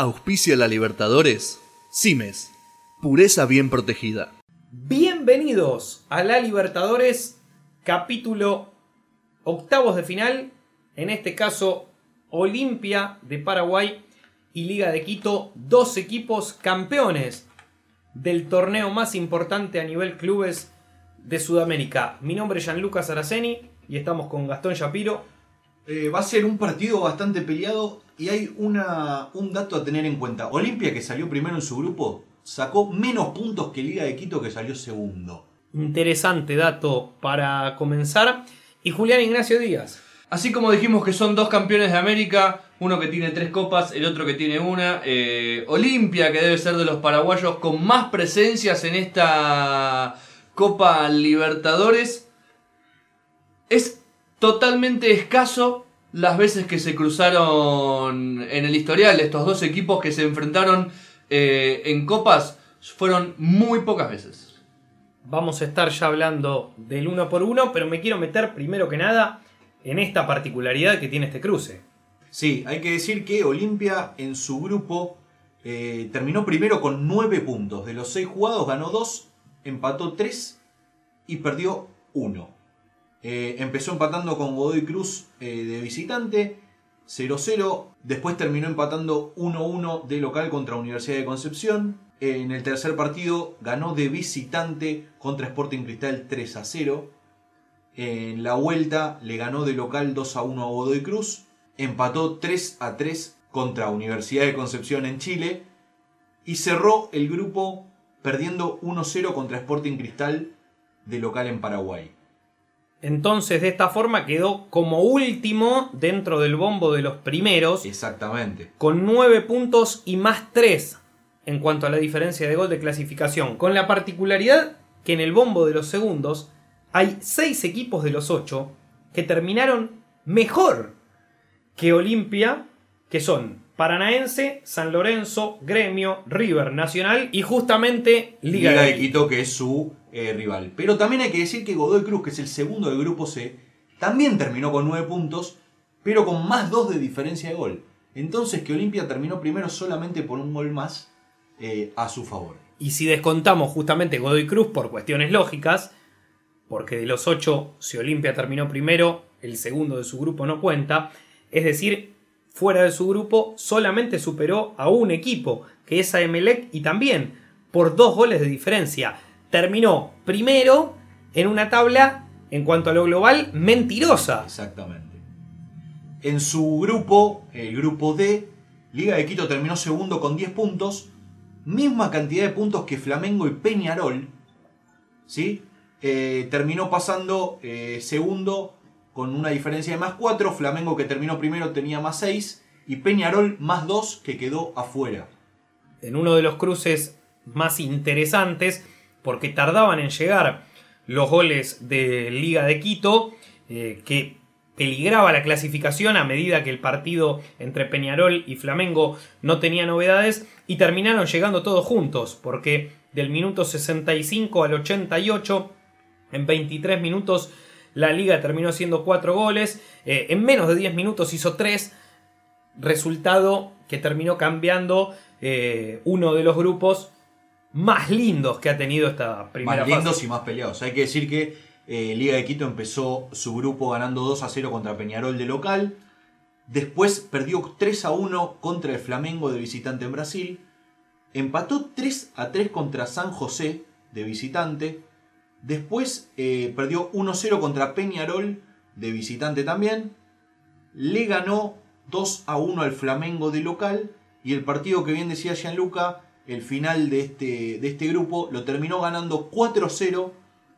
Auspicia la Libertadores. Cimes. Pureza bien protegida. Bienvenidos a la Libertadores, capítulo octavos de final. En este caso, Olimpia de Paraguay y Liga de Quito, dos equipos campeones del torneo más importante a nivel clubes de Sudamérica. Mi nombre es Gianluca Saraceni y estamos con Gastón Shapiro. Eh, va a ser un partido bastante peleado y hay una, un dato a tener en cuenta. Olimpia, que salió primero en su grupo, sacó menos puntos que Liga de Quito, que salió segundo. Interesante dato para comenzar. Y Julián Ignacio Díaz. Así como dijimos que son dos campeones de América, uno que tiene tres copas, el otro que tiene una. eh, Olimpia, que debe ser de los paraguayos con más presencias en esta Copa Libertadores. Es totalmente escaso las veces que se cruzaron en el historial. Estos dos equipos que se enfrentaron eh, en copas fueron muy pocas veces. Vamos a estar ya hablando del uno por uno, pero me quiero meter primero que nada en esta particularidad que tiene este cruce. Sí, hay que decir que Olimpia en su grupo eh, terminó primero con 9 puntos. De los 6 jugados ganó 2, empató 3 y perdió 1. Eh, empezó empatando con Godoy Cruz eh, de visitante, 0-0. Después terminó empatando 1-1 de local contra Universidad de Concepción. En el tercer partido ganó de visitante contra Sporting Cristal 3-0. En la vuelta le ganó de local 2-1 a Godoy Cruz. Empató 3-3 contra Universidad de Concepción en Chile. Y cerró el grupo perdiendo 1-0 contra Sporting Cristal de local en Paraguay. Entonces, de esta forma quedó como último dentro del bombo de los primeros, Exactamente. con 9 puntos y más 3 en cuanto a la diferencia de gol de clasificación. Con la particularidad que en el bombo de los segundos hay 6 equipos de los 8 que terminaron mejor que Olimpia, que son Paranaense, San Lorenzo, Gremio, River Nacional y justamente Liga, Liga de Quito, que es su eh, rival. Pero también hay que decir que Godoy Cruz, que es el segundo del grupo C, también terminó con 9 puntos, pero con más 2 de diferencia de gol. Entonces que Olimpia terminó primero solamente por un gol más eh, a su favor. Y si descontamos justamente Godoy Cruz por cuestiones lógicas, porque de los 8, si Olimpia terminó primero, el segundo de su grupo no cuenta, es decir, fuera de su grupo solamente superó a un equipo, que es a Emelec, y también por dos goles de diferencia. Terminó primero en una tabla, en cuanto a lo global, mentirosa. Exactamente. En su grupo, el grupo D, Liga de Quito terminó segundo con 10 puntos, misma cantidad de puntos que Flamengo y Peñarol, ¿sí? Eh, terminó pasando eh, segundo con una diferencia de más 4, Flamengo que terminó primero tenía más 6 y Peñarol más 2 que quedó afuera. en uno de los cruces más interesantes, porque tardaban en llegar los goles de Liga de Quito, eh, que peligraba la clasificación a medida que el partido entre Peñarol y Flamengo no tenía novedades, y terminaron llegando todos juntos, porque del minuto 65 al 88, en 23 minutos, la liga terminó haciendo 4 goles, eh, en menos de 10 minutos hizo 3, resultado que terminó cambiando eh, uno de los grupos más lindos que ha tenido esta primera más lindos fase. y más peleados. Hay que decir que eh, Liga de Quito empezó su grupo ganando 2 a 0 contra Peñarol de local. Después perdió 3 a 1 contra el Flamengo de visitante en Brasil. Empató 3 a 3 contra San José de visitante. Después eh, perdió 1 a 0 contra Peñarol de visitante también. Le ganó 2 a 1 al Flamengo de local. Y el partido que bien decía Gianluca, el final de este, de este grupo, lo terminó ganando 4 a 0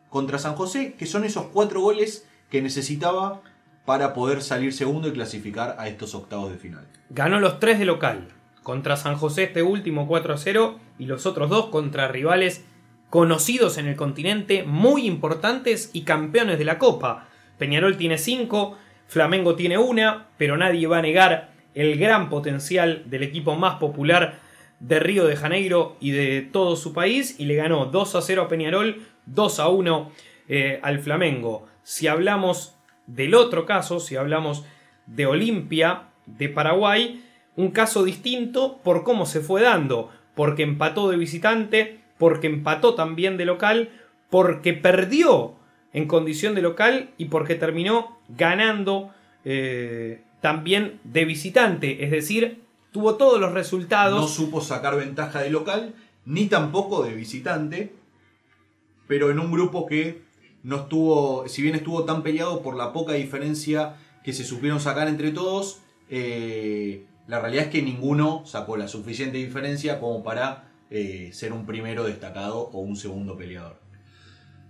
contra San José, que son esos 4 goles que necesitaba para poder salir segundo y clasificar a estos octavos de final. Ganó los tres de local. Contra San José este último 4 a 0 y los otros dos contra rivales conocidos en el continente, muy importantes y campeones de la Copa. Peñarol tiene 5, Flamengo tiene una, pero nadie va a negar el gran potencial del equipo más popular de Río de Janeiro y de todo su país y le ganó 2 a 0 a Peñarol, 2 a 1 eh, al Flamengo. Si hablamos del otro caso, si hablamos de Olimpia de Paraguay, un caso distinto por cómo se fue dando, porque empató de visitante, porque empató también de local, porque perdió en condición de local y porque terminó ganando eh, también de visitante, es decir, tuvo todos los resultados. No supo sacar ventaja de local, ni tampoco de visitante, pero en un grupo que no estuvo, si bien estuvo tan peleado por la poca diferencia que se supieron sacar entre todos, eh, la realidad es que ninguno sacó la suficiente diferencia como para eh, ser un primero destacado o un segundo peleador.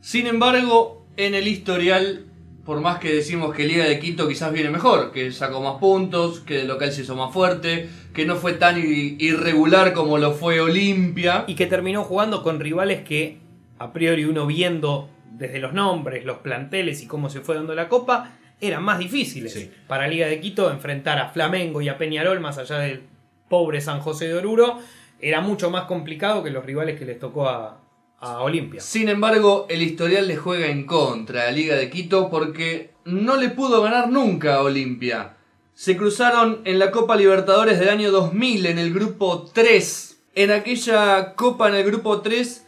Sin embargo, en el historial, por más que decimos que Liga de Quito quizás viene mejor, que sacó más puntos, que el local se hizo más fuerte, que no fue tan irregular como lo fue Olimpia. y que terminó jugando con rivales que a priori uno viendo desde los nombres, los planteles y cómo se fue dando la copa, eran más difíciles. Sí. Para Liga de Quito enfrentar a Flamengo y a Peñarol, más allá del pobre San José de Oruro, era mucho más complicado que los rivales que les tocó a, a Olimpia. Sin embargo, el historial le juega en contra a Liga de Quito porque no le pudo ganar nunca a Olimpia. Se cruzaron en la Copa Libertadores del año 2000 en el grupo 3. En aquella Copa en el grupo 3,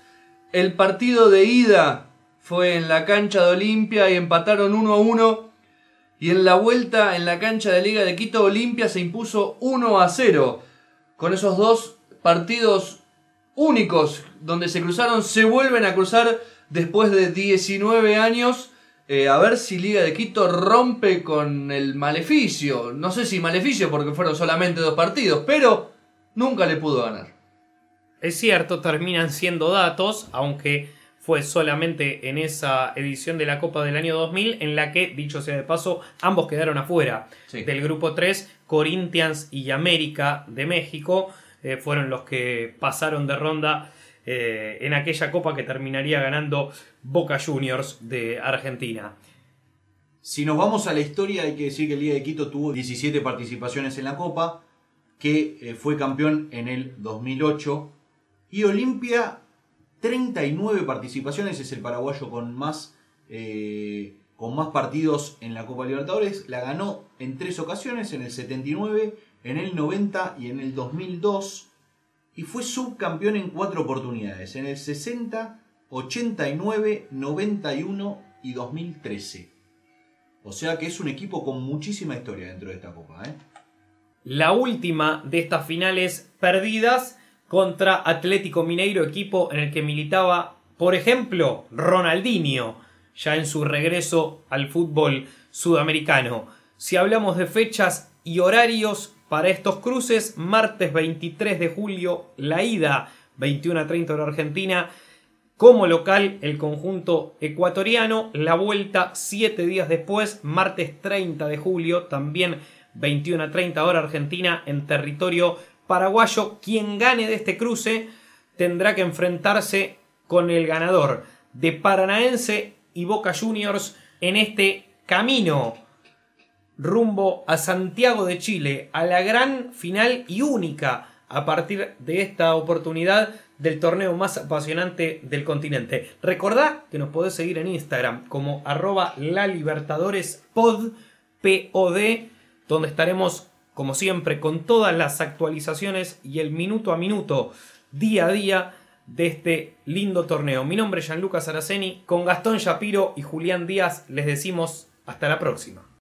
el partido de ida fue en la cancha de Olimpia y empataron 1 a 1. Y en la vuelta en la cancha de Liga de Quito, Olimpia se impuso 1 a 0. Con esos dos partidos únicos donde se cruzaron, se vuelven a cruzar después de 19 años. Eh, a ver si Liga de Quito rompe con el maleficio. No sé si maleficio porque fueron solamente dos partidos, pero nunca le pudo ganar. Es cierto, terminan siendo datos, aunque fue solamente en esa edición de la Copa del año 2000 en la que, dicho sea de paso, ambos quedaron afuera Sí. del grupo 3, Corinthians y América de México eh, fueron los que pasaron de ronda eh, en aquella copa que terminaría ganando Boca Juniors de Argentina. Si nos vamos a la historia, hay que decir que el Liga de Quito tuvo 17 participaciones en la Copa, que eh, fue campeón en el 2008, y Olimpia 39 participaciones, es el paraguayo con más, con más partidos en la Copa Libertadores, la ganó en tres ocasiones, en el 79, en el 90 y en el 2002, y fue subcampeón en cuatro oportunidades, en el 60, 89, 91 y 2013. O sea que es un equipo con muchísima historia dentro de esta copa. ¿eh? La última de estas finales perdidas contra Atlético Mineiro, equipo en el que militaba, por ejemplo, Ronaldinho, ya en su regreso al fútbol sudamericano. Si hablamos de fechas y horarios para estos cruces, martes 23 de julio, la ida 21 a 30 hora Argentina, como local el conjunto ecuatoriano, la vuelta 7 días después, martes 30 de julio, también 21 a 30 hora Argentina en territorio paraguayo. Quien gane de este cruce tendrá que enfrentarse con el ganador de Paranaense y Boca Juniors en este camino rumbo a Santiago de Chile, a la gran final y única a partir de esta oportunidad del torneo más apasionante del continente. Recordá que nos podés seguir en Instagram como arroba la Libertadores pod, donde estaremos como siempre con todas las actualizaciones y el minuto a minuto, día a día de este lindo torneo. Mi nombre es Gianluca Saraceni, con Gastón Shapiro y Julián Díaz les decimos hasta la próxima.